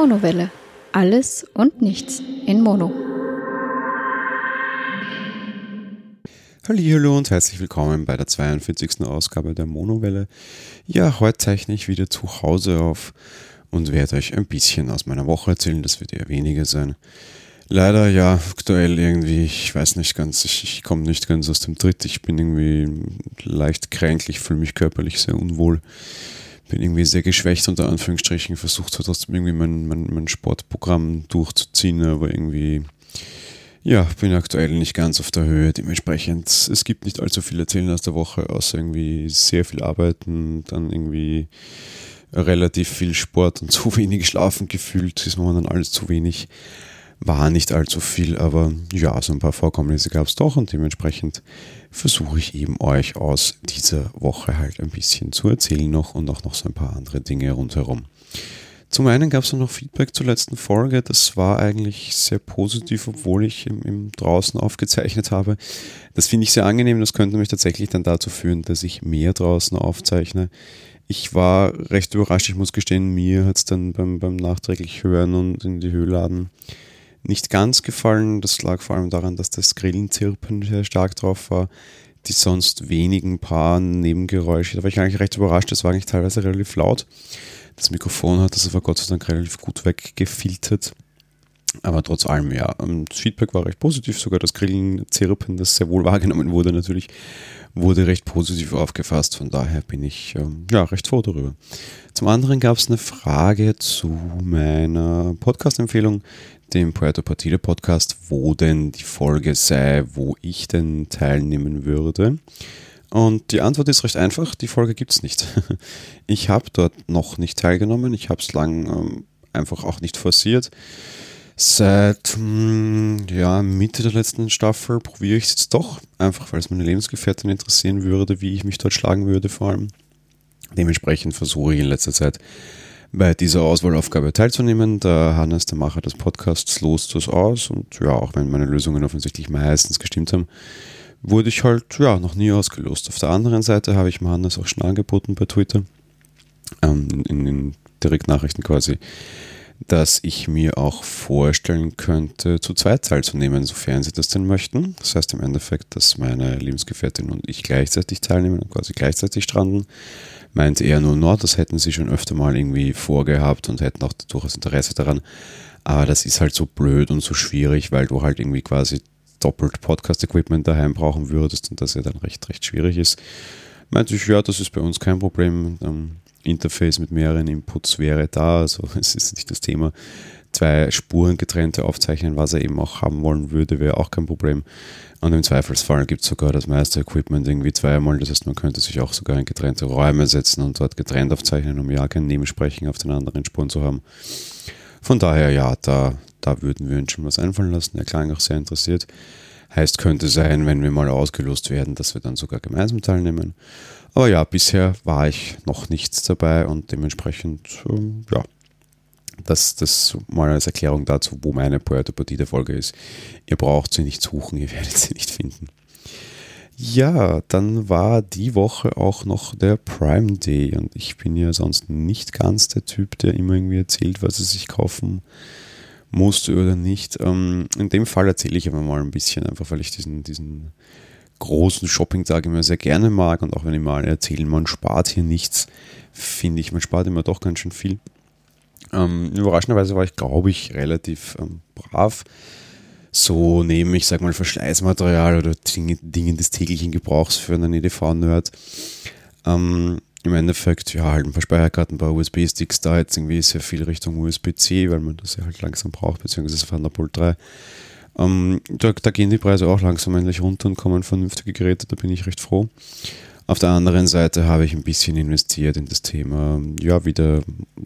Monowelle. Alles und nichts in Mono. Hallo und herzlich willkommen bei der 42. Ausgabe der Monowelle. Ja, heute zeichne ich wieder zu Hause auf und werde euch ein bisschen aus meiner Woche erzählen. Das wird eher weniger sein. Leider ja, aktuell irgendwie, ich weiß nicht ganz, ich, ich komme nicht ganz aus dem Tritt. Ich bin irgendwie leicht kränklich, fühle mich körperlich sehr unwohl bin irgendwie sehr geschwächt unter Anführungsstrichen, versucht zwar trotzdem irgendwie mein, mein, mein Sportprogramm durchzuziehen, aber irgendwie, ja, bin aktuell nicht ganz auf der Höhe. Dementsprechend, es gibt nicht allzu viel erzählen aus der Woche, außer irgendwie sehr viel arbeiten, dann irgendwie relativ viel Sport und zu wenig schlafen gefühlt, ist momentan alles zu wenig. War nicht allzu viel, aber ja, so ein paar Vorkommnisse gab es doch und dementsprechend versuche ich eben euch aus dieser Woche halt ein bisschen zu erzählen noch und auch noch so ein paar andere Dinge rundherum. Zum einen gab es noch Feedback zur letzten Folge. Das war eigentlich sehr positiv, obwohl ich im, im draußen aufgezeichnet habe. Das finde ich sehr angenehm. Das könnte mich tatsächlich dann dazu führen, dass ich mehr draußen aufzeichne. Ich war recht überrascht. Ich muss gestehen, mir hat es dann beim, beim nachträglich Hören und in die Höhe laden nicht ganz gefallen. Das lag vor allem daran, dass das Grillenzirpen sehr stark drauf war. Die sonst wenigen paar Nebengeräusche. Da war ich eigentlich recht überrascht. Das war eigentlich teilweise relativ laut. Das Mikrofon hat das aber Gott sei Dank relativ gut weggefiltert. Aber trotz allem, ja, ähm, das Feedback war recht positiv. Sogar das Grillenzirpen, das sehr wohl wahrgenommen wurde, natürlich, wurde recht positiv aufgefasst. Von daher bin ich ähm, ja, recht froh darüber. Zum anderen gab es eine Frage zu meiner Podcast-Empfehlung, dem Puerto Partida Podcast, wo denn die Folge sei, wo ich denn teilnehmen würde. Und die Antwort ist recht einfach, die Folge gibt es nicht. Ich habe dort noch nicht teilgenommen, ich habe es lang ähm, einfach auch nicht forciert. Seit mh, hm, ja, Mitte der letzten Staffel probiere ich es jetzt doch, einfach weil es meine Lebensgefährtin interessieren würde, wie ich mich dort schlagen würde vor allem. Dementsprechend versuche ich in letzter Zeit bei dieser Auswahlaufgabe teilzunehmen. Der Hannes, der Macher des Podcasts, lost das aus und ja, auch wenn meine Lösungen offensichtlich meistens gestimmt haben, wurde ich halt ja noch nie ausgelost. Auf der anderen Seite habe ich dem Hannes auch schon angeboten bei Twitter, ähm, in den Direktnachrichten quasi, dass ich mir auch vorstellen könnte, zu zweit teilzunehmen, sofern sie das denn möchten. Das heißt im Endeffekt, dass meine Lebensgefährtin und ich gleichzeitig teilnehmen und quasi gleichzeitig stranden meinte er nur, no, das hätten sie schon öfter mal irgendwie vorgehabt und hätten auch durchaus Interesse daran. Aber das ist halt so blöd und so schwierig, weil du halt irgendwie quasi doppelt Podcast-Equipment daheim brauchen würdest und das ja dann recht, recht schwierig ist. Meinte ich, ja, das ist bei uns kein Problem. Ähm, Interface mit mehreren Inputs wäre da, also es ist nicht das Thema zwei Spuren getrennte aufzeichnen, was er eben auch haben wollen würde, wäre auch kein Problem. Und im Zweifelsfall gibt es sogar das meiste Equipment irgendwie zweimal. Das heißt, man könnte sich auch sogar in getrennte Räume setzen und dort getrennt aufzeichnen, um ja kein Nebensprechen auf den anderen Spuren zu haben. Von daher, ja, da, da würden wir uns schon was einfallen lassen. Er klang auch sehr interessiert. Heißt, könnte sein, wenn wir mal ausgelost werden, dass wir dann sogar gemeinsam teilnehmen. Aber ja, bisher war ich noch nichts dabei und dementsprechend, ähm, ja, das, das mal als Erklärung dazu, wo meine Puerto Partida Folge ist. Ihr braucht sie nicht suchen, ihr werdet sie nicht finden. Ja, dann war die Woche auch noch der Prime Day und ich bin ja sonst nicht ganz der Typ, der immer irgendwie erzählt, was er sich kaufen musste oder nicht. Ähm, in dem Fall erzähle ich aber mal ein bisschen, einfach weil ich diesen, diesen großen Shopping-Tag immer sehr gerne mag und auch wenn ich mal erzähle, man spart hier nichts, finde ich, man spart immer doch ganz schön viel. Ähm, überraschenderweise war ich, glaube ich, relativ ähm, brav. So nehme ich, sag mal, Verschleißmaterial oder Dinge, Dinge des täglichen Gebrauchs für einen EDV-Nerd. Ähm, Im Endeffekt, ja, halt ein paar Speicherkarten, ein paar USB-Sticks da, jetzt irgendwie sehr viel Richtung USB-C, weil man das ja halt langsam braucht, beziehungsweise Thunderbolt 3. Ähm, da, da, gehen die Preise auch langsam endlich runter und kommen vernünftige Geräte, da bin ich recht froh. Auf der anderen Seite habe ich ein bisschen investiert in das Thema, ja, wieder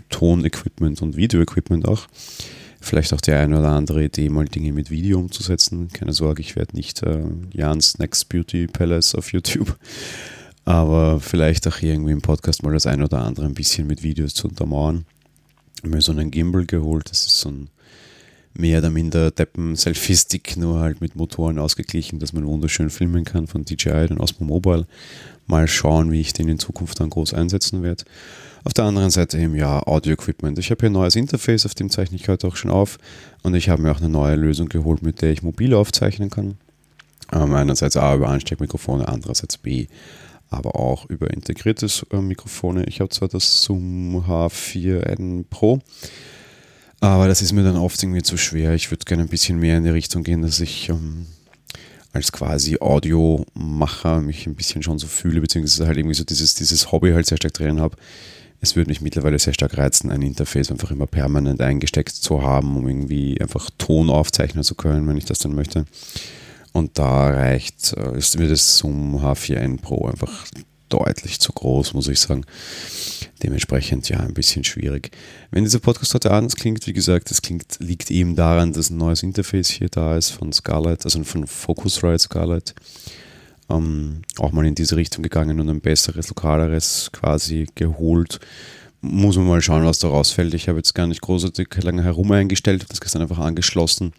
Tonequipment und Videoequipment auch. Vielleicht auch die eine oder andere Idee, mal Dinge mit Video umzusetzen. Keine Sorge, ich werde nicht äh, Jans Next Beauty Palace auf YouTube, aber vielleicht auch hier irgendwie im Podcast mal das eine oder andere ein bisschen mit Videos zu untermauern. Mir so einen Gimbal geholt, das ist so ein mehr oder minder Deppen Selfie-Stick, nur halt mit Motoren ausgeglichen, dass man wunderschön filmen kann von DJI, den Osmo Mobile. Mal schauen, wie ich den in Zukunft dann groß einsetzen werde. Auf der anderen Seite eben ja Audio-Equipment. Ich habe hier ein neues Interface, auf dem zeichne ich heute auch schon auf. Und ich habe mir auch eine neue Lösung geholt, mit der ich mobil aufzeichnen kann. Ähm, einerseits A über Ansteckmikrofone, andererseits B aber auch über integrierte äh, Mikrofone. Ich habe zwar das Zoom H4n Pro, aber das ist mir dann oft irgendwie zu schwer. Ich würde gerne ein bisschen mehr in die Richtung gehen, dass ich ähm, als quasi Audiomacher mich ein bisschen schon so fühle, beziehungsweise halt irgendwie so dieses, dieses Hobby halt sehr stark drin habe. Es würde mich mittlerweile sehr stark reizen, ein Interface einfach immer permanent eingesteckt zu haben, um irgendwie einfach Ton aufzeichnen zu können, wenn ich das dann möchte. Und da reicht, äh, ist mir das Zoom H4n Pro einfach deutlich zu groß, muss ich sagen. Dementsprechend ja ein bisschen schwierig. Wenn dieser Podcast heute anders klingt, wie gesagt, das klingt, liegt eben daran, dass ein neues Interface hier da ist von Scarlett, also von Focusrite Scarlett. Ähm, auch mal in diese Richtung gegangen und ein besseres, lokaleres quasi geholt. Muss man mal schauen, was da rausfällt. Ich habe jetzt gar nicht großartig lange herum eingestellt, habe das gestern einfach angeschlossen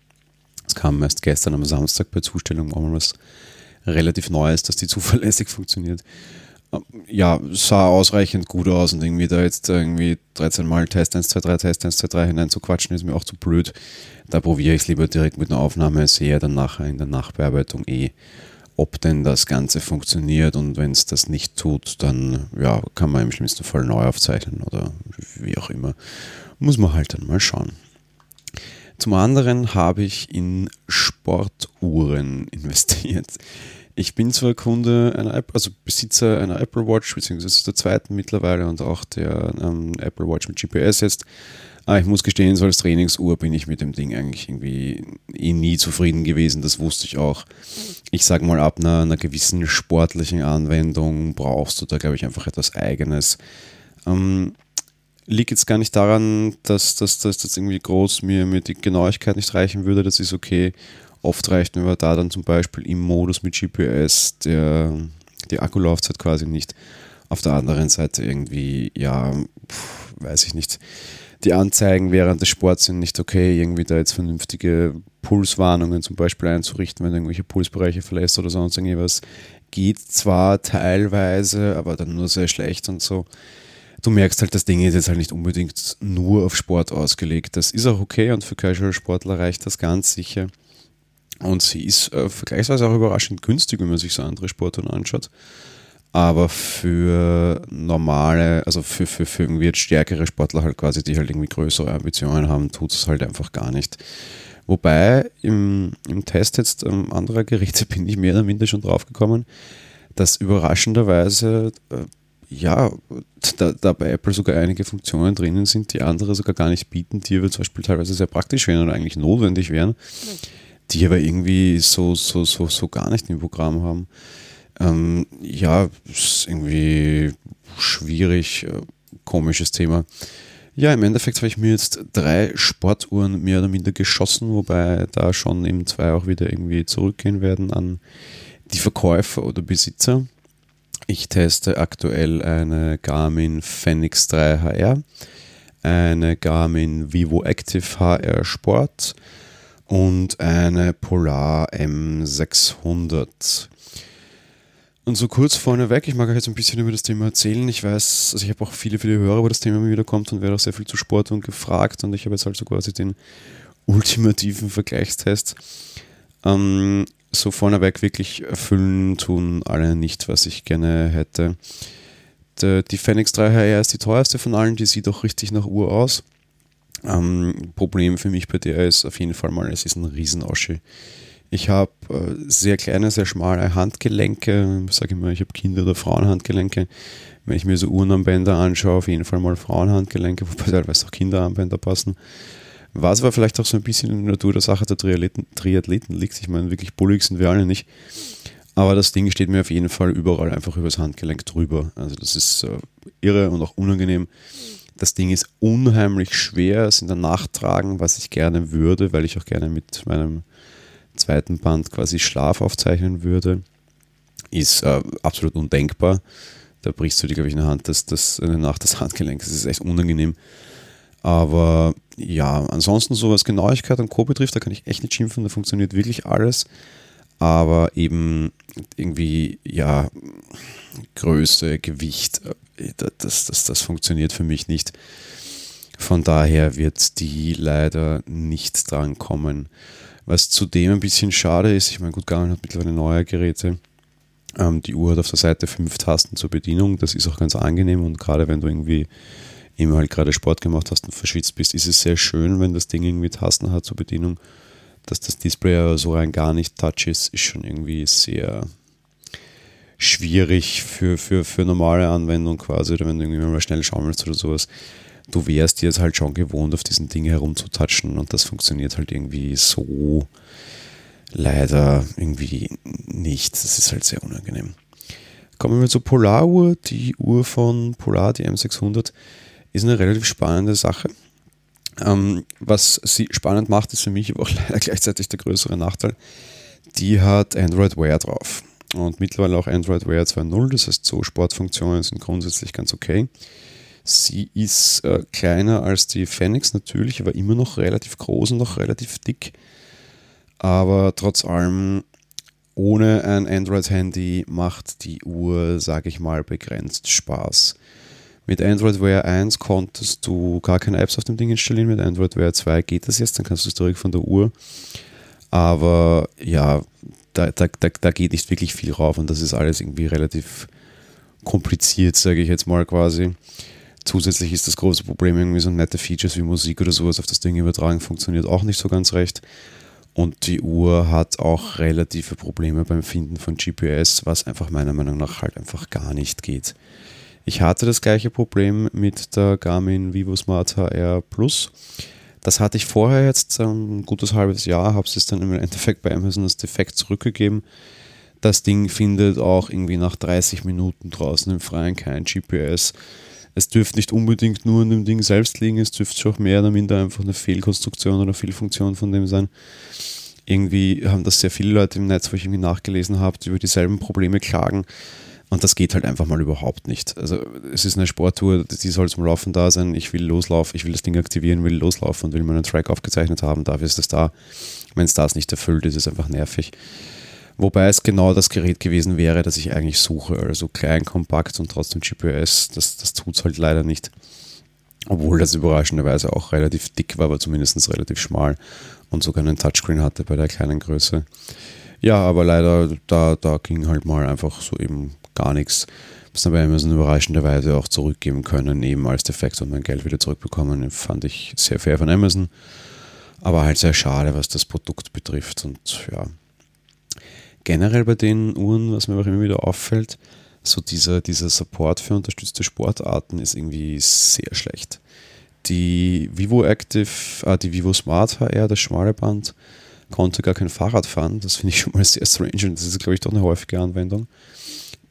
es kam erst gestern am Samstag bei Zustellung auch mal was relativ Neues, dass die zuverlässig funktioniert. Ja, sah ausreichend gut aus und irgendwie da jetzt irgendwie 13 Mal Test 1, 2, 3, Test 1, 2, 3 hinein zu quatschen, ist mir auch zu blöd. Da probiere ich es lieber direkt mit einer Aufnahme, sehe dann nachher in der Nachbearbeitung eh, ob denn das Ganze funktioniert und wenn es das nicht tut, dann ja, kann man im schlimmsten Fall neu aufzeichnen oder wie auch immer. Muss man halt dann mal schauen. Zum anderen habe ich in Sportuhren investiert. Ich bin zwar Kunde einer App, also Besitzer einer Apple Watch, beziehungsweise der zweiten mittlerweile und auch der ähm, Apple Watch mit GPS jetzt. Aber ich muss gestehen, so als Trainingsuhr bin ich mit dem Ding eigentlich irgendwie eh nie zufrieden gewesen. Das wusste ich auch. Ich sage mal, ab einer, einer, gewissen sportlichen Anwendung brauchst du da, glaube ich, einfach etwas Eigenes. Ähm, liegt jetzt gar nicht daran, dass, das irgendwie groß mir, mir die Genauigkeit nicht reichen würde. Das ist okay. Oft reicht mir da dann zum Beispiel im Modus mit GPS der, die Akkulaufzeit quasi nicht. Auf der anderen Seite irgendwie, ja, pf, weiß ich nicht. Die Anzeigen während des Sports sind nicht okay, irgendwie da jetzt vernünftige Pulswarnungen zum Beispiel einzurichten, wenn du irgendwelche Pulsbereiche verlässt oder sonst irgendwas. Geht zwar teilweise, aber dann nur sehr schlecht und so du merkst halt, das Ding ist jetzt halt nicht unbedingt nur auf Sport ausgelegt. Das ist auch okay und für Casual-Sportler reicht das ganz sicher. Und sie ist äh, vergleichsweise auch überraschend günstig, wenn man sich so andere Sportarten anschaut. Aber für normale, also für, für, für irgendwie jetzt stärkere Sportler halt quasi, die halt irgendwie größere Ambitionen haben, tut es halt einfach gar nicht. Wobei im, im Test jetzt ähm, anderer Geräte bin ich mehr oder minder schon drauf gekommen, dass überraschenderweise äh, ja, da, da bei Apple sogar einige Funktionen drinnen sind, die andere sogar gar nicht bieten, die aber zum Beispiel teilweise sehr praktisch wären oder eigentlich notwendig wären, die aber irgendwie so, so, so, so gar nicht im Programm haben. Ähm, ja, ist irgendwie schwierig, äh, komisches Thema. Ja, im Endeffekt habe ich mir jetzt drei Sportuhren mehr oder minder geschossen, wobei da schon eben zwei auch wieder irgendwie zurückgehen werden an die Verkäufer oder Besitzer. Ich teste aktuell eine Garmin Fenix 3 HR, eine Garmin Vivo Active HR Sport und eine Polar M600. Und so kurz vorneweg, ich mag euch jetzt ein bisschen über das Thema erzählen. Ich weiß, also ich habe auch viele, viele Hörer, wo das Thema immer wieder kommt und werde auch sehr viel zu Sport und gefragt. Und ich habe jetzt halt so quasi den ultimativen Vergleichstest. Ähm, so vorneweg wirklich erfüllen tun alle nicht, was ich gerne hätte. Die Fenix 3 HR ist die teuerste von allen, die sieht auch richtig nach Uhr aus. Ähm, Problem für mich bei der ist auf jeden Fall mal, es ist ein Riesenoschi. Ich habe äh, sehr kleine, sehr schmale Handgelenke. Ich sage immer, ich habe Kinder- oder Frauenhandgelenke. Wenn ich mir so Uhrenarmbänder anschaue, auf jeden Fall mal Frauenhandgelenke, wobei teilweise auch Kinderarmbänder passen. Was aber vielleicht auch so ein bisschen in der Natur der Sache der Triathleten, Triathleten liegt. Ich meine, wirklich bullig sind wir alle nicht. Aber das Ding steht mir auf jeden Fall überall einfach übers Handgelenk drüber. Also das ist äh, irre und auch unangenehm. Das Ding ist unheimlich schwer, es in der Nacht tragen, was ich gerne würde, weil ich auch gerne mit meinem zweiten Band quasi Schlaf aufzeichnen würde. Ist äh, absolut undenkbar. Da brichst du dir, glaube ich, in der Hand das, das, in der Nacht das Handgelenk. Das ist echt unangenehm. Aber ja, ansonsten so was Genauigkeit und Co. betrifft, da kann ich echt nicht schimpfen, da funktioniert wirklich alles. Aber eben irgendwie, ja, Größe, Gewicht, äh, das, das, das funktioniert für mich nicht. Von daher wird die leider nicht dran kommen. Was zudem ein bisschen schade ist, ich meine, gut, Garmin hat mittlerweile neue Geräte. Ähm, die Uhr hat auf der Seite fünf Tasten zur Bedienung. Das ist auch ganz angenehm und gerade wenn du irgendwie immer halt gerade Sport gemacht hast und verschwitzt bist, ist es sehr schön, wenn das Ding irgendwie Tasten hat zur Bedienung. Dass das Display so rein gar nicht touch ist, ist schon irgendwie sehr schwierig für, für, für normale Anwendung quasi, oder wenn du irgendwie mal schnell schauen willst oder sowas. Du wärst jetzt halt schon gewohnt, auf diesen Dingen herumzutatschen und das funktioniert halt irgendwie so leider irgendwie nicht. Das ist halt sehr unangenehm. Kommen wir zur Polaruhr. Die Uhr von Polar, die M600, ist eine relativ spannende Sache. Ähm, was sie spannend macht, ist für mich aber auch leider gleichzeitig der größere Nachteil. Die hat Android Wear drauf und mittlerweile auch Android Wear 2.0, das heißt so Sportfunktionen sind grundsätzlich ganz okay. Sie ist äh, kleiner als die Phoenix natürlich, aber immer noch relativ groß und noch relativ dick. Aber trotz allem, ohne ein Android-Handy macht die Uhr, sage ich mal, begrenzt Spaß. Mit Android Wear 1 konntest du gar keine Apps auf dem Ding installieren, mit Android Wear 2 geht das jetzt, dann kannst du es direkt von der Uhr. Aber ja, da, da, da, da geht nicht wirklich viel rauf und das ist alles irgendwie relativ kompliziert, sage ich jetzt mal quasi. Zusätzlich ist das große Problem, irgendwie so nette Features wie Musik oder sowas auf das Ding übertragen, funktioniert auch nicht so ganz recht. Und die Uhr hat auch relative Probleme beim Finden von GPS, was einfach meiner Meinung nach halt einfach gar nicht geht. Ich hatte das gleiche Problem mit der Garmin Vivo Smart HR Plus. Das hatte ich vorher jetzt ähm, ein gutes halbes Jahr, habe es dann im Endeffekt bei Amazon als defekt zurückgegeben. Das Ding findet auch irgendwie nach 30 Minuten draußen im Freien kein GPS. Es dürfte nicht unbedingt nur an dem Ding selbst liegen, es dürfte schon mehr oder minder einfach eine Fehlkonstruktion oder Fehlfunktion von dem sein. Irgendwie haben das sehr viele Leute im Netz, wo ich irgendwie nachgelesen habe, die über dieselben Probleme klagen. Und das geht halt einfach mal überhaupt nicht. Also es ist eine Sporttour, die soll zum Laufen da sein. Ich will loslaufen, ich will das Ding aktivieren, will loslaufen und will meinen Track aufgezeichnet haben. Dafür ist es da. Wenn es das nicht erfüllt, ist es einfach nervig. Wobei es genau das Gerät gewesen wäre, das ich eigentlich suche. Also klein, kompakt und trotzdem GPS. Das, das tut es halt leider nicht. Obwohl das überraschenderweise auch relativ dick war, aber zumindest relativ schmal und sogar einen Touchscreen hatte bei der kleinen Größe. Ja, aber leider, da, da ging halt mal einfach so eben gar nichts. Was dann bei Amazon überraschenderweise auch zurückgeben können, eben als Defekt und mein Geld wieder zurückbekommen. Fand ich sehr fair von Amazon. Aber halt sehr schade, was das Produkt betrifft. Und ja, generell bei den Uhren, was mir auch immer wieder auffällt, so dieser, dieser Support für unterstützte Sportarten ist irgendwie sehr schlecht. Die Vivo Active, ah, die Vivo Smart HR, das schmale Band, konnte gar kein Fahrrad fahren. Das finde ich schon mal sehr strange und das ist, glaube ich, doch eine häufige Anwendung.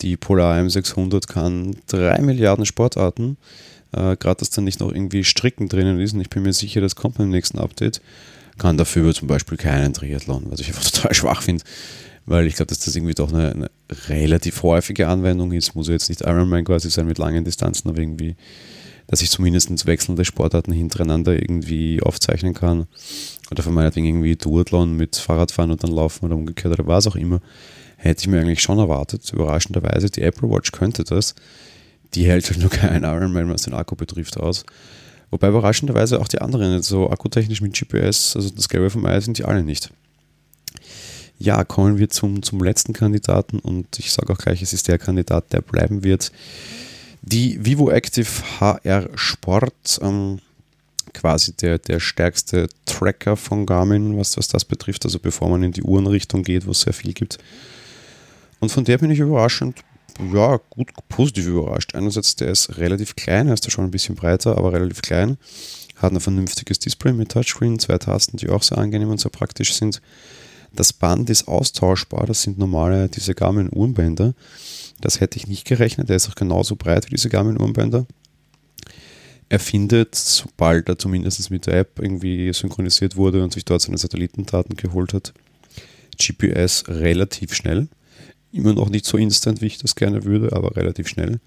Die Polar M600 kann drei Milliarden Sportarten. Äh, Gerade, dass da nicht noch irgendwie Stricken drinnen ist und ich bin mir sicher, das kommt beim nächsten Update. Kann dafür zum Beispiel keinen Triathlon, was ich einfach total schwach finde, weil ich glaube, dass das irgendwie doch eine, eine, relativ häufige Anwendung ist. Muss ja jetzt nicht Ironman quasi sein mit langen Distanzen, aber irgendwie, dass ich zumindest wechselnde Sportarten hintereinander irgendwie aufzeichnen kann. Oder von meinetwegen irgendwie Duathlon mit Fahrradfahren und dann laufen oder umgekehrt oder was auch immer hätte ich mir eigentlich schon erwartet. Überraschenderweise, die Apple Watch könnte das. Die hält halt nur keinen Ironman, was den Akku betrifft, aus. Wobei überraschenderweise auch die anderen, so akkutechnisch mit GPS, also das Gelbe vom Ei, sind die alle nicht. Ja, kommen wir zum, zum letzten Kandidaten und ich sage auch gleich, es ist der Kandidat, der bleiben wird. Die Vivo Active HR Sport, ähm, quasi der, der stärkste Tracker von Garmin, was, was das betrifft, also bevor man in die Uhrenrichtung geht, wo es sehr viel gibt. Und von der bin ich überraschend, ja, gut, positiv überrascht. Einerseits, der ist relativ klein, er ist ja schon ein bisschen breiter, aber relativ klein. Hat ein vernünftiges Display mit Touchscreen, zwei Tasten, die auch sehr angenehm und sehr praktisch sind. Das Band ist austauschbar, das sind normale, diese Garmin-Uhrenbänder. Das hätte ich nicht gerechnet, der ist auch genauso breit wie diese Garmin-Uhrenbänder. Er findet, sobald er zumindest mit der App irgendwie synchronisiert wurde und sich dort seine Satellitendaten geholt hat, GPS relativ schnell. Immer noch nicht so instant, wie ich das gerne würde, aber relativ schnell.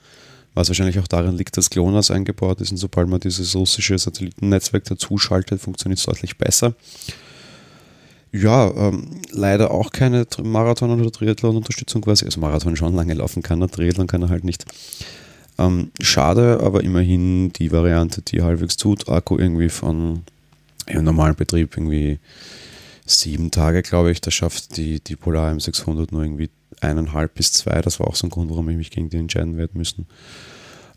Was wahrscheinlich auch daran liegt, dass GLONASS eingebaut ist und sobald man dieses russische Satellitennetzwerk dazuschaltet, funktioniert es deutlich besser. Ja, ähm, leider auch keine Marathon- oder Triathlon-Unterstützung quasi. Also Marathon schon lange laufen kann, er, Triathlon kann er halt nicht. Ähm, schade, aber immerhin die Variante, die halbwegs tut. Akku irgendwie von im normalen Betrieb irgendwie sieben Tage, glaube ich. Da schafft die, die Polar M600 nur irgendwie eineinhalb bis zwei. Das war auch so ein Grund, warum ich mich gegen die entscheiden werde müssen.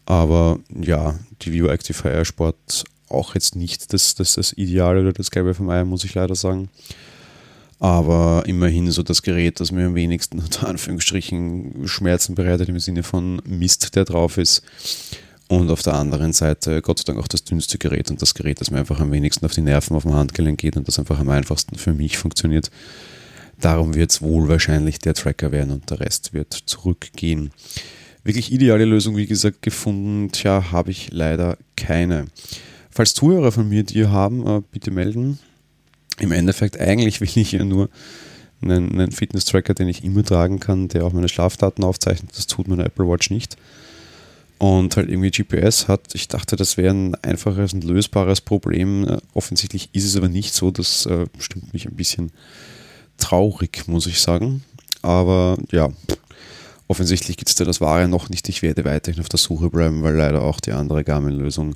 Aber ja, die Vivo Active Air Sport auch jetzt nicht das, das, das Ideale oder das Gelbe vom Ei, muss ich leider sagen. Aber immerhin so das Gerät, das mir am wenigsten unter Anführungsstrichen Schmerzen bereitet im Sinne von Mist, der drauf ist. Und auf der anderen Seite Gott sei Dank auch das dünnste Gerät und das Gerät, das mir einfach am wenigsten auf die Nerven auf dem Handgelenk geht und das einfach am einfachsten für mich funktioniert. Darum wird es wohl wahrscheinlich der Tracker werden und der Rest wird zurückgehen. Wirklich ideale Lösung, wie gesagt, gefunden, tja, habe ich leider keine. Falls Zuhörer von mir die haben, äh, bitte melden. Im Endeffekt, eigentlich will ich ja nur einen, einen Fitness-Tracker, den ich immer tragen kann, der auch meine Schlafdaten aufzeichnet. Das tut meine Apple Watch nicht. Und halt irgendwie GPS hat. Ich dachte, das wäre ein einfaches und lösbares Problem. Äh, offensichtlich ist es aber nicht so. Das äh, stimmt mich ein bisschen traurig, muss ich sagen. Aber ja, offensichtlich gibt es da das Wahre noch nicht. Ich werde weiterhin auf der Suche bleiben, weil leider auch die andere Garmin-Lösung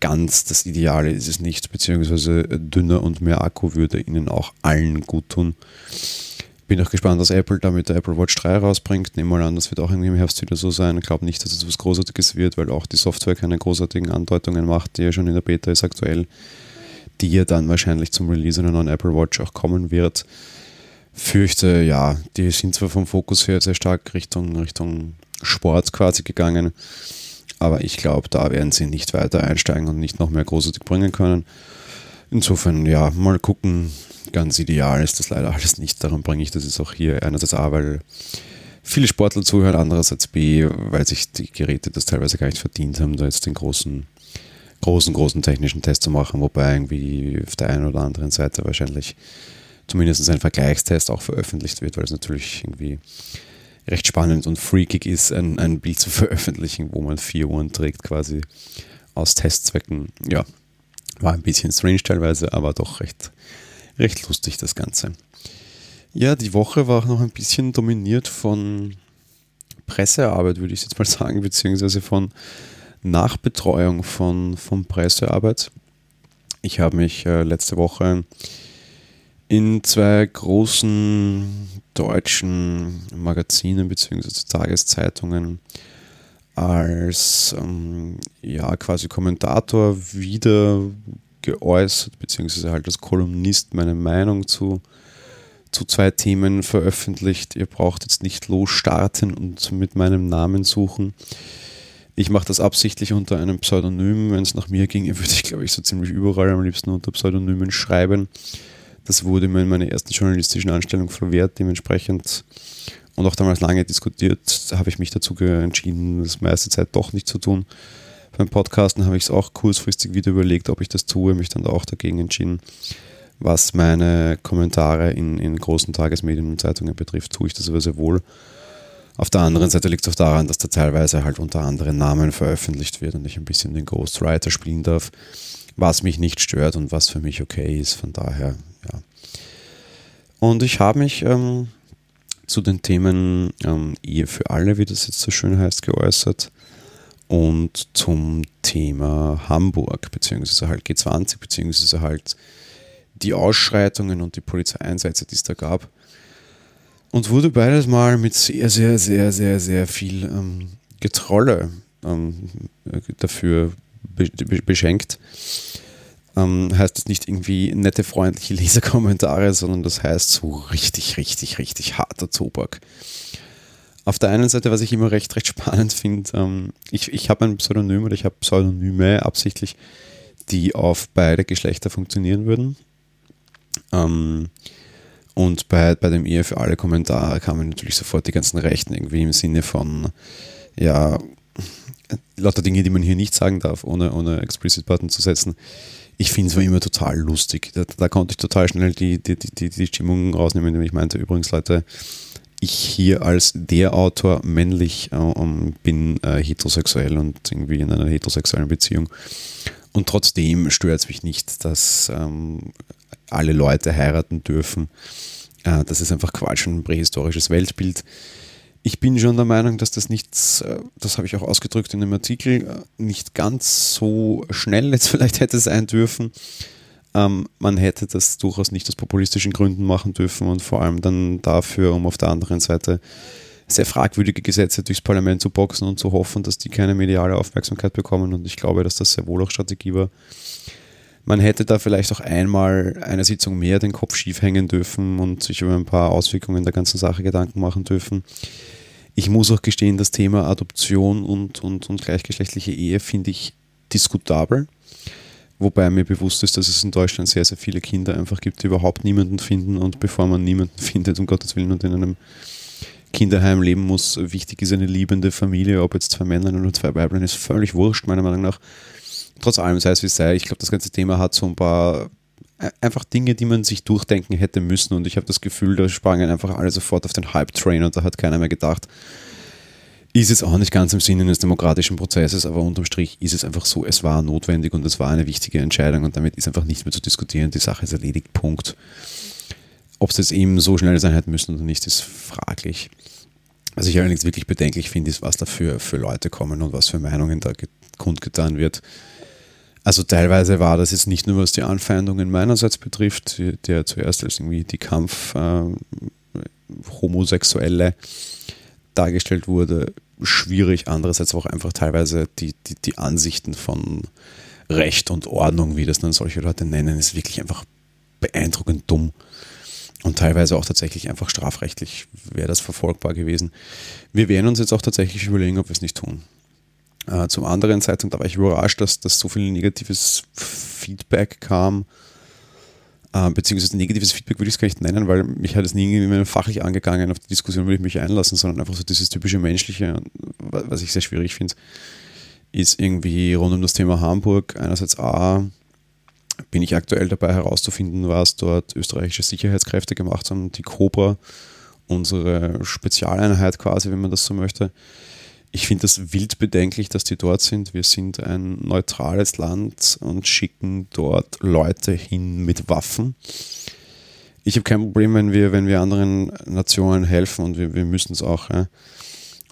ganz das Ideale ist es nicht, beziehungsweise dünner und mehr Akku würde ihnen auch allen gut tun. Bin auch gespannt, was Apple da mit der Apple Watch 3 rausbringt. Nehmen mal an, das wird auch irgendwie im Herbst wieder so sein. Ich glaube nicht, dass es was Großartiges wird, weil auch die Software keine großartigen Andeutungen macht, die ja schon in der Beta ist aktuell, die ja dann wahrscheinlich zum Release einer neuen Apple Watch auch kommen wird fürchte, ja, die sind zwar vom Fokus her sehr stark Richtung, Richtung Sport quasi gegangen, aber ich glaube, da werden sie nicht weiter einsteigen und nicht noch mehr großartig bringen können. Insofern, ja, mal gucken. Ganz ideal ist das leider alles nicht. Darum bringe ich das jetzt auch hier einerseits A, weil viele Sportler zuhören, andererseits B, weil sich die Geräte das teilweise gar nicht verdient haben, da jetzt den großen, großen, großen technischen Test zu machen, wobei irgendwie auf der einen oder anderen Seite wahrscheinlich zumindest ein Vergleichstest auch veröffentlicht wird, weil es natürlich irgendwie recht spannend und freakig ist, ein, ein Bild zu veröffentlichen, wo man vier Uhren trägt, quasi aus Testzwecken. Ja, war ein bisschen strange teilweise, aber doch recht, recht lustig das Ganze. Ja, die Woche war auch noch ein bisschen dominiert von Pressearbeit, würde ich jetzt mal sagen, beziehungsweise von Nachbetreuung von, von Pressearbeit. Ich habe mich äh, letzte Woche in zwei großen deutschen Magazinen bzw. Tageszeitungen als ähm, ja, quasi Kommentator wieder geäußert, beziehungsweise halt als Kolumnist meine Meinung zu, zu zwei Themen veröffentlicht. Ihr braucht jetzt nicht losstarten und mit meinem Namen suchen. Ich mache das absichtlich unter einem Pseudonym. Wenn es nach mir ginge, würde ich, glaube ich, so ziemlich überall am liebsten unter Pseudonymen schreiben. Das wurde mir in meiner ersten journalistischen Anstellung verwehrt, dementsprechend und auch damals lange diskutiert, habe ich mich dazu entschieden, das meiste Zeit doch nicht zu tun. Beim Podcasten habe ich es auch kurzfristig wieder überlegt, ob ich das tue, mich dann auch dagegen entschieden. Was meine Kommentare in, in großen Tagesmedien und Zeitungen betrifft, tue ich das aber sehr wohl. Auf der anderen Seite liegt es auch daran, dass da teilweise halt unter anderen Namen veröffentlicht wird und ich ein bisschen den Ghostwriter spielen darf, was mich nicht stört und was für mich okay ist. Von daher ja. Und ich habe mich ähm, zu den Themen ähm, Ehe für alle, wie das jetzt so schön heißt, geäußert und zum Thema Hamburg, beziehungsweise halt G20, beziehungsweise halt die Ausschreitungen und die Polizeieinsätze, die es da gab. Und wurde beides mal mit sehr, sehr, sehr, sehr, sehr viel ähm, Getrolle ähm, dafür be beschenkt ähm, heißt das nicht irgendwie nette, freundliche Leserkommentare, sondern das heißt so richtig, richtig, richtig harter Tobak. Auf der einen Seite, was ich immer recht, recht spannend finde, ähm, ich, ich habe ein Pseudonym oder ich habe Pseudonyme absichtlich, die auf beide Geschlechter funktionieren würden. Ähm, und bei, bei dem Ehe für alle Kommentare kamen natürlich sofort die ganzen Rechten irgendwie im Sinne von, ja, lauter Dinge, die man hier nicht sagen darf, ohne, ohne Explicit Button zu setzen ich finde es immer total lustig. Da, da, konnte ich total schnell die, die, die, die Stimmung rausnehmen, indem ich meinte, übrigens Leute, ich hier als der Autor männlich äh, bin äh, heterosexuell und irgendwie in einer heterosexuellen Beziehung. Und trotzdem stört es mich nicht, dass ähm, alle Leute heiraten dürfen. Äh, das ist einfach Quatsch, ein prähistorisches Weltbild. Ich bin schon der Meinung, dass das nichts, äh, das habe ich auch ausgedrückt in dem Artikel, äh, nicht ganz so schnell jetzt vielleicht hätte sein dürfen. Ähm, man hätte das durchaus nicht aus populistischen Gründen machen dürfen und vor allem dann dafür, um auf der anderen Seite sehr fragwürdige Gesetze durchs Parlament zu boxen und zu hoffen, dass die keine mediale Aufmerksamkeit bekommen. Und ich glaube, dass das sehr wohl auch Strategie war. Man hätte da vielleicht auch einmal eine Sitzung mehr den Kopf schief hängen dürfen und sich über ein paar Auswirkungen der ganzen Sache Gedanken machen dürfen. Ich muss auch gestehen, das Thema Adoption und, und, und gleichgeschlechtliche Ehe finde ich diskutabel. Wobei mir bewusst ist, dass es in Deutschland sehr, sehr viele Kinder einfach gibt, die überhaupt niemanden finden. Und bevor man niemanden findet, um Gottes Willen, und in einem Kinderheim leben muss, wichtig ist eine liebende Familie, ob jetzt zwei Männer oder zwei Weiblein, ist völlig wurscht, meiner Meinung nach. Trotz allem, sei es wie es sei, ich glaube, das ganze Thema hat so ein paar äh, einfach Dinge, die man sich durchdenken hätte müssen. Und ich habe das Gefühl, da sprangen einfach alle sofort auf den Hype-Train und da hat keiner mehr gedacht, ist es auch nicht ganz im Sinne eines demokratischen Prozesses, aber unterm Strich ist es einfach so, es war notwendig und es war eine wichtige Entscheidung und damit ist einfach nicht mehr zu diskutieren. Die Sache ist erledigt, Punkt. Ob es jetzt eben so schnell sein hätte müssen oder nicht, ist fraglich. Was ich allerdings wirklich bedenklich finde, ist, was da für, für Leute kommen und was für Meinungen da kundgetan wird. Also teilweise war das jetzt nicht nur, was die Anfeindungen meinerseits betrifft, der zuerst als irgendwie die Kampf äh, Homosexuelle dargestellt wurde, schwierig. Andererseits auch einfach teilweise die, die, die Ansichten von Recht und Ordnung, wie das dann solche Leute nennen, ist wirklich einfach beeindruckend dumm. Teilweise auch tatsächlich einfach strafrechtlich wäre das verfolgbar gewesen. Wir werden uns jetzt auch tatsächlich überlegen, ob wir es nicht tun. Äh, zum anderen Zeitpunkt, da war ich überrascht, dass, dass so viel negatives Feedback kam äh, beziehungsweise negatives Feedback würde ich es gar nicht nennen, weil mich hat es nie irgendwie fachlich angegangen, auf die Diskussion würde ich mich einlassen, sondern einfach so dieses typische Menschliche, was ich sehr schwierig finde, ist irgendwie rund um das Thema Hamburg. Einerseits A, bin ich aktuell dabei herauszufinden, was dort österreichische Sicherheitskräfte gemacht haben, die Cobra, unsere Spezialeinheit quasi, wenn man das so möchte ich finde das wild bedenklich, dass die dort sind. Wir sind ein neutrales Land und schicken dort Leute hin mit Waffen. Ich habe kein Problem, wenn wir, wenn wir anderen Nationen helfen und wir, wir müssen es auch. Ja.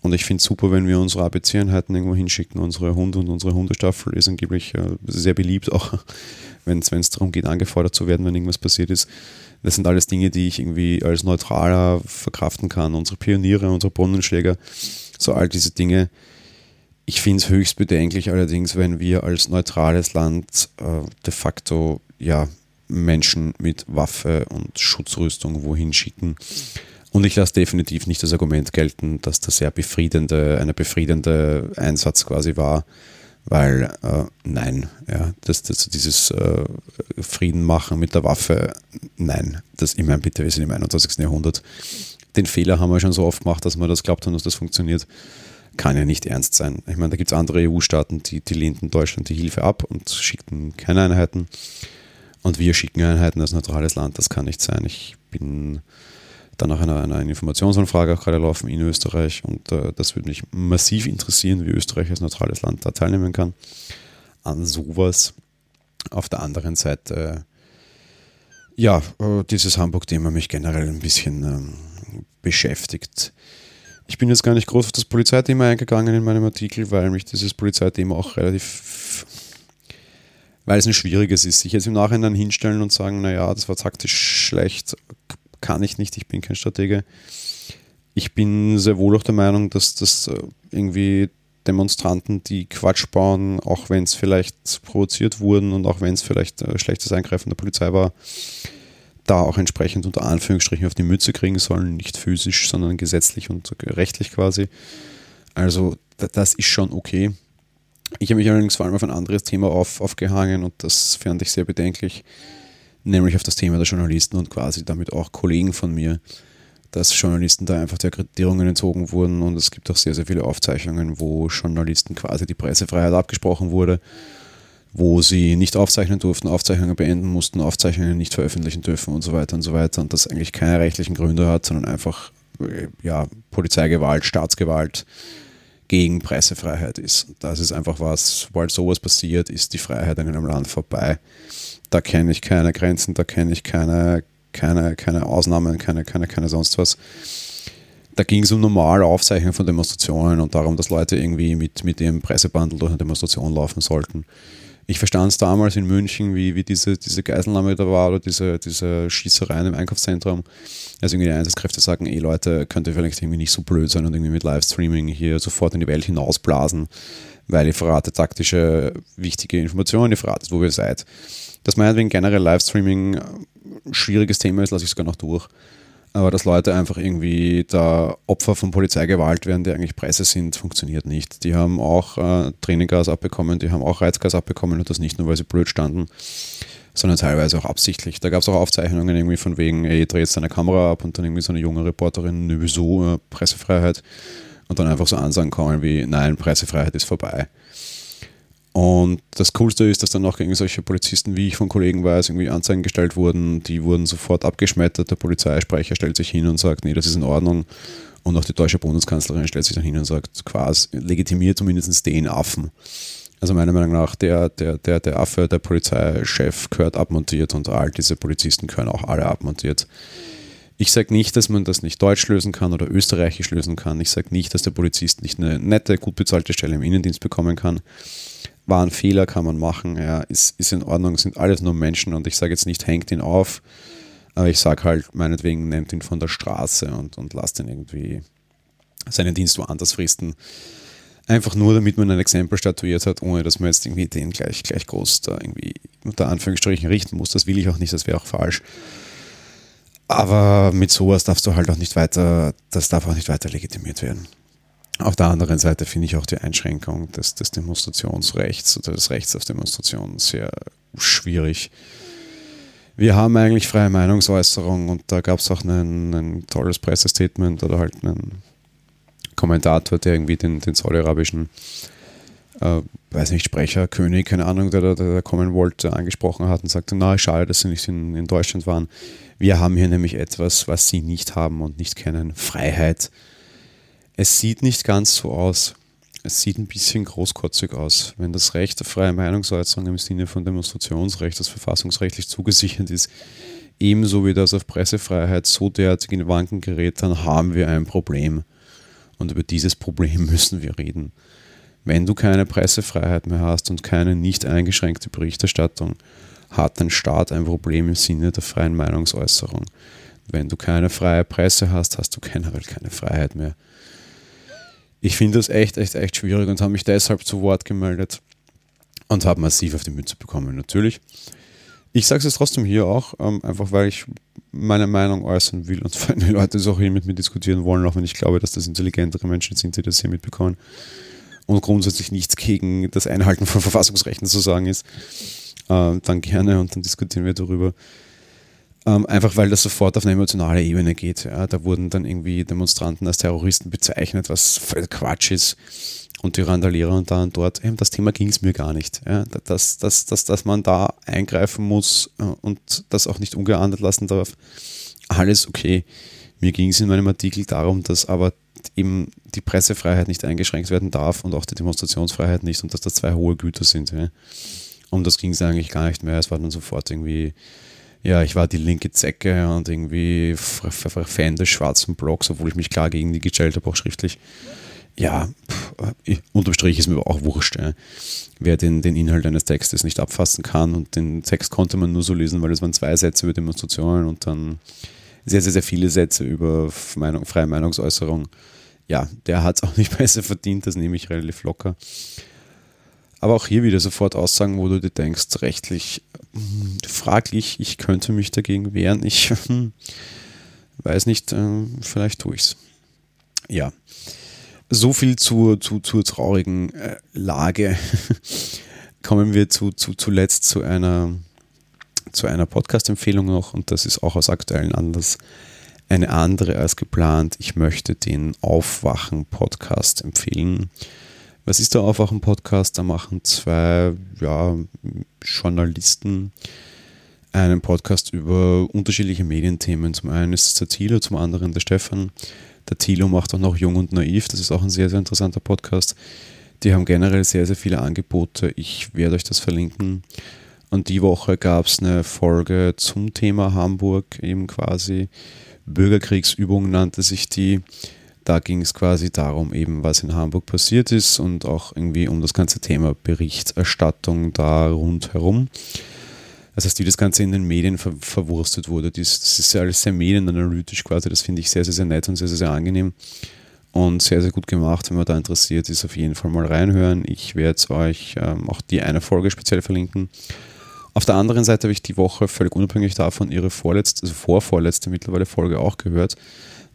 Und ich finde es super, wenn wir unsere ABC-Einheiten irgendwo hinschicken. Unsere Hunde und unsere Hundestaffel ist angeblich äh, sehr beliebt, auch wenn es darum geht, angefordert zu werden, wenn irgendwas passiert ist. Das sind alles Dinge, die ich irgendwie als neutraler verkraften kann. Unsere Pioniere, unsere Brunnenschläger so all diese Dinge. Ich finde es höchst bedenklich allerdings, wenn wir als neutrales Land äh, de facto ja, Menschen mit Waffe und Schutzrüstung wohin schicken. Und ich lasse definitiv nicht das Argument gelten, dass das sehr befriedende, eine befriedende Einsatz quasi war, weil äh, nein, ja, das, das, dieses äh, Frieden machen mit der Waffe, nein, das, ich meine, bitte, wir sind im 21. Jahrhundert den Fehler haben wir schon so oft gemacht, dass wir das glaubt haben, dass das funktioniert. Kann ja nicht ernst sein. Ich meine, da gibt es andere EU-Staaten, die, die lehnten Deutschland die Hilfe ab und schickten keine Einheiten. Und wir schicken Einheiten als neutrales Land. Das kann nicht sein. Ich bin dann nach einer, einer Informationsanfrage auch gerade laufen in Österreich und äh, das würde mich massiv interessieren, wie Österreich als neutrales Land da teilnehmen kann an sowas. Auf der anderen Seite, ja, äh, dieses Hamburg-Thema mich generell ein bisschen ähm, beschäftigt. Ich bin jetzt gar nicht groß auf das Polizeithema eingegangen in meinem Artikel, weil mich dieses Polizeithema auch relativ, weil es ein schwieriges ist. Sich jetzt im Nachhinein hinstellen und sagen, naja, das war taktisch schlecht, kann ich nicht, ich bin kein Stratege. Ich bin sehr wohl auch der Meinung, dass das äh, irgendwie Demonstranten, die Quatsch bauen, auch wenn es vielleicht provoziert wurden und auch wenn es vielleicht äh, schlechtes Eingreifen der Polizei war, da auch entsprechend unter Anführungsstrichen auf die Mütze kriegen sollen, nicht physisch, sondern gesetzlich und rechtlich quasi. Also das ist schon okay. Ich habe mich allerdings vor allem auf ein anderes Thema auf, aufgehangen und das fand ich sehr bedenklich, nämlich auf das Thema der Journalisten und quasi damit auch Kollegen von mir, dass Journalisten da einfach der Akkreditierungen entzogen wurden und es gibt auch sehr, sehr viele Aufzeichnungen, wo Journalisten quasi die Pressefreiheit abgesprochen wurde wo sie nicht aufzeichnen durften, Aufzeichnungen beenden mussten, Aufzeichnungen nicht veröffentlichen dürfen und so weiter und so weiter. Und das eigentlich keine rechtlichen Gründe hat, sondern einfach äh, ja, Polizeigewalt, Staatsgewalt gegen Pressefreiheit ist. Das ist einfach was, sobald sowas passiert, ist die Freiheit in einem Land vorbei. Da kenne ich keine Grenzen, da kenne ich keine, keine, keine Ausnahmen, keine, keine, keine sonst was. Da ging es um normale Aufzeichnung von Demonstrationen und darum, dass Leute irgendwie mit, mit ihrem Pressebandel durch eine Demonstration laufen sollten. Ich verstand es damals in München, wie, wie diese, diese Geiselnahme da war oder diese, diese Schießereien im Einkaufszentrum. Also irgendwie die Einsatzkräfte sagen, ey Leute, könnt ihr vielleicht irgendwie nicht so blöd sein und irgendwie mit Livestreaming hier sofort in die Welt hinausblasen, weil ihr verratet taktische, wichtige Informationen, ihr verratet, wo ihr seid. Dass meinetwegen generell Livestreaming ein schwieriges Thema ist, lasse ich sogar noch durch. Aber dass Leute einfach irgendwie da Opfer von Polizeigewalt werden, die eigentlich Presse sind, funktioniert nicht. Die haben auch äh, Tränengas abbekommen, die haben auch Reizgas abbekommen und das nicht nur, weil sie blöd standen, sondern teilweise auch absichtlich. Da gab es auch Aufzeichnungen irgendwie von wegen, ey, dreh jetzt deine Kamera ab und dann irgendwie so eine junge Reporterin, nö, wieso, äh, Pressefreiheit und dann einfach so Ansagen kommen wie, nein, Pressefreiheit ist vorbei. Und das Coolste ist, dass dann auch gegen solche Polizisten, wie ich von Kollegen weiß, irgendwie Anzeigen gestellt wurden. Die wurden sofort abgeschmettert. Der Polizeisprecher stellt sich hin und sagt, nee, das ist in Ordnung. Und auch die deutsche Bundeskanzlerin stellt sich dann hin und sagt, quasi legitimiert zumindest den Affen. Also meiner Meinung nach, der, der, der, der Affe, der Polizeichef gehört abmontiert und all diese Polizisten gehören auch alle abmontiert. Ich sage nicht, dass man das nicht deutsch lösen kann oder österreichisch lösen kann. Ich sage nicht, dass der Polizist nicht eine nette, gut bezahlte Stelle im Innendienst bekommen kann war ein Fehler, kann man machen, ja, ist, ist in Ordnung, sind alles nur Menschen und ich sage jetzt nicht, hängt ihn auf, aber ich sage halt, meinetwegen nehmt ihn von der Straße und, und lasst ihn irgendwie seinen Dienst woanders fristen. Einfach nur, damit man ein Exempel statuiert hat, ohne dass man jetzt irgendwie den gleich, gleich groß da irgendwie unter Anführungsstrichen richten muss. Das will ich auch nicht, das wäre auch falsch. Aber mit sowas darfst du halt auch nicht weiter, das darf auch nicht weiter legitimiert werden. Auf der anderen Seite finde ich auch die Einschränkung des, des Demonstrationsrechts oder des Rechts auf Demonstration sehr schwierig. Wir haben eigentlich freie Meinungsäußerung und da gab es auch ein, ein tolles Pressestatement oder halt einen Kommentator, der irgendwie den, den saudi-arabischen, äh, weiß nicht, Sprecher, König, keine Ahnung, der da kommen wollte, angesprochen hat und sagte, na, schade, dass sie nicht in, in Deutschland waren. Wir haben hier nämlich etwas, was sie nicht haben und nicht kennen, Freiheit es sieht nicht ganz so aus. Es sieht ein bisschen großkotzig aus. Wenn das Recht auf freie Meinungsäußerung im Sinne von Demonstrationsrecht, das verfassungsrechtlich zugesichert ist, ebenso wie das auf Pressefreiheit so derartig in Wanken gerät, dann haben wir ein Problem. Und über dieses Problem müssen wir reden. Wenn du keine Pressefreiheit mehr hast und keine nicht eingeschränkte Berichterstattung, hat dein Staat ein Problem im Sinne der freien Meinungsäußerung. Wenn du keine freie Presse hast, hast du generell keine Freiheit mehr ich finde das echt, echt, echt schwierig und habe mich deshalb zu Wort gemeldet und habe massiv auf die Mütze bekommen, natürlich. Ich sage es jetzt trotzdem hier auch, ähm, einfach weil ich meine Meinung äußern will und wenn die Leute es auch hier mit mir diskutieren wollen, auch wenn ich glaube, dass das intelligentere Menschen sind, die das hier mitbekommen und grundsätzlich nichts gegen das Einhalten von Verfassungsrechten zu sagen ist, äh, dann gerne und dann diskutieren wir darüber. Ähm, einfach weil das sofort auf eine emotionale Ebene geht. Ja. Da wurden dann irgendwie Demonstranten als Terroristen bezeichnet, was voll Quatsch ist. Und die Randalierer und da und dort, ähm, das Thema ging es mir gar nicht. Ja. Dass, dass, dass, dass man da eingreifen muss äh, und das auch nicht ungeahndet lassen darf, alles okay. Mir ging es in meinem Artikel darum, dass aber eben die Pressefreiheit nicht eingeschränkt werden darf und auch die Demonstrationsfreiheit nicht und dass das zwei hohe Güter sind. Ja. Um das ging es eigentlich gar nicht mehr. Es war dann sofort irgendwie ja, ich war die linke Zecke und irgendwie Fan des schwarzen Blocks, obwohl ich mich klar gegen die gestellt habe, auch schriftlich. Ja, pff, unterm Strich ist mir auch wurscht. Ja. Wer den, den Inhalt eines Textes nicht abfassen kann und den Text konnte man nur so lesen, weil es waren zwei Sätze über Demonstrationen und dann sehr, sehr, sehr viele Sätze über Meinung, freie Meinungsäußerung. Ja, der hat es auch nicht besser verdient, das nehme ich relativ locker. Aber auch hier wieder sofort Aussagen, wo du dir denkst, rechtlich hm, fraglich, ich könnte mich dagegen wehren. Ich hm, weiß nicht, äh, vielleicht tue ich es. Ja. So viel zur, zu, zur traurigen äh, Lage. Kommen wir zu, zu, zuletzt zu einer, zu einer Podcast-Empfehlung noch und das ist auch aus aktuellen Anlass eine andere als geplant. Ich möchte den Aufwachen-Podcast empfehlen. Was ist der Aufwachen-Podcast? Da machen zwei ja, Journalisten einen Podcast über unterschiedliche Medienthemen. Zum einen ist es der Thilo, zum anderen der Stefan. Der Thilo macht auch noch Jung und Naiv, das ist auch ein sehr, sehr interessanter Podcast. Die haben generell sehr, sehr viele Angebote. Ich werde euch das verlinken. Und die Woche gab es eine Folge zum Thema Hamburg, eben quasi Bürgerkriegsübung nannte sich die. Da ging es quasi darum, eben was in Hamburg passiert ist und auch irgendwie um das ganze Thema Berichterstattung da rundherum. Das heißt, wie das Ganze in den Medien ver verwurstet wurde, das, das ist ja alles sehr medienanalytisch quasi, das finde ich sehr, sehr, sehr nett und sehr, sehr, sehr angenehm und sehr, sehr gut gemacht. Wenn man da interessiert ist, auf jeden Fall mal reinhören. Ich werde euch ähm, auch die eine Folge speziell verlinken. Auf der anderen Seite habe ich die Woche völlig unabhängig davon ihre vorletzte, also vorvorletzte mittlerweile Folge auch gehört.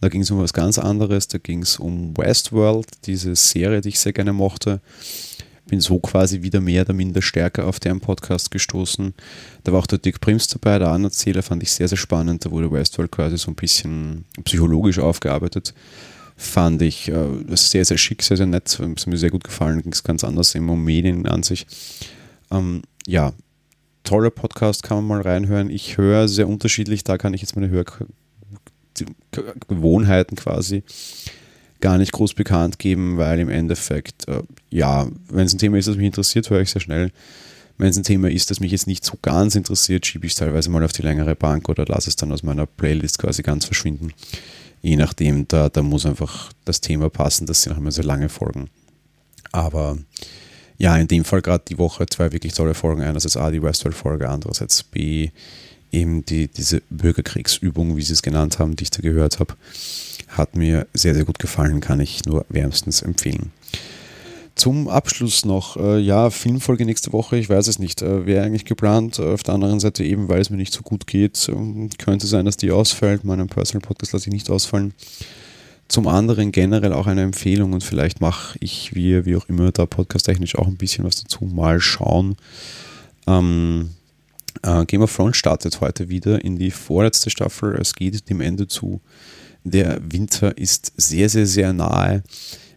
Da ging es um was ganz anderes. Da ging es um Westworld, diese Serie, die ich sehr gerne mochte bin so quasi wieder mehr oder minder stärker auf deren Podcast gestoßen. Da war auch der Dick Prims dabei, der Anerzähler fand ich sehr, sehr spannend. Da wurde Westworld quasi so ein bisschen psychologisch aufgearbeitet. Fand ich äh, sehr, sehr schick, sehr, sehr nett. Es mir sehr gut gefallen. Ging es ganz anders immer um Medien an sich. Ähm, ja, toller Podcast, kann man mal reinhören. Ich höre sehr unterschiedlich, da kann ich jetzt meine Hörgewohnheiten quasi gar nicht groß bekannt geben, weil im Endeffekt, äh, ja, wenn es ein Thema ist, das mich interessiert, höre ich sehr schnell. Wenn es ein Thema ist, das mich jetzt nicht so ganz interessiert, schiebe ich es teilweise mal auf die längere Bank oder lasse es dann aus meiner Playlist quasi ganz verschwinden. Je nachdem, da, da muss einfach das Thema passen, das sind auch immer sehr lange Folgen. Aber ja, in dem Fall gerade die Woche zwei wirklich tolle Folgen. Einerseits A, die Westworld-Folge, andererseits B, eben die, diese Bürgerkriegsübung, wie sie es genannt haben, die ich da gehört habe. Hat mir sehr, sehr gut gefallen, kann ich nur wärmstens empfehlen. Zum Abschluss noch, äh, ja, Filmfolge nächste Woche, ich weiß es nicht. Äh, Wäre eigentlich geplant. Auf der anderen Seite eben, weil es mir nicht so gut geht, äh, könnte sein, dass die ausfällt. Meinen Personal Podcast lasse ich nicht ausfallen. Zum anderen generell auch eine Empfehlung und vielleicht mache ich, wie, wie auch immer, da podcasttechnisch auch ein bisschen was dazu. Mal schauen. Ähm, äh, Game of Thrones startet heute wieder in die vorletzte Staffel. Es geht dem Ende zu. Der Winter ist sehr, sehr, sehr nahe.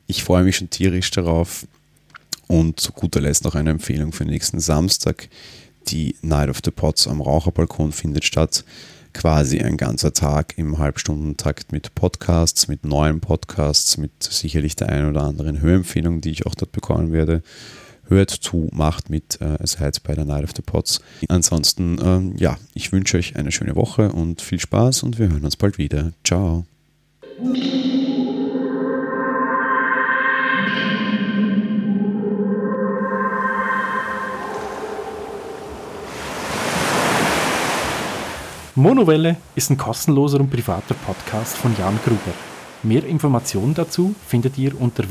Ich freue mich schon tierisch darauf. Und zu guter Letzt noch eine Empfehlung für nächsten Samstag. Die Night of the Pots am Raucherbalkon findet statt. Quasi ein ganzer Tag im Halbstundentakt mit Podcasts, mit neuen Podcasts, mit sicherlich der einen oder anderen Hörempfehlung, die ich auch dort bekommen werde hört zu, macht mit, äh, seid bei der Night of the Pots. Ansonsten, ähm, ja, ich wünsche euch eine schöne Woche und viel Spaß und wir hören uns bald wieder. Ciao. Monowelle ist ein kostenloser und privater Podcast von Jan Gruber. Mehr Informationen dazu findet ihr unter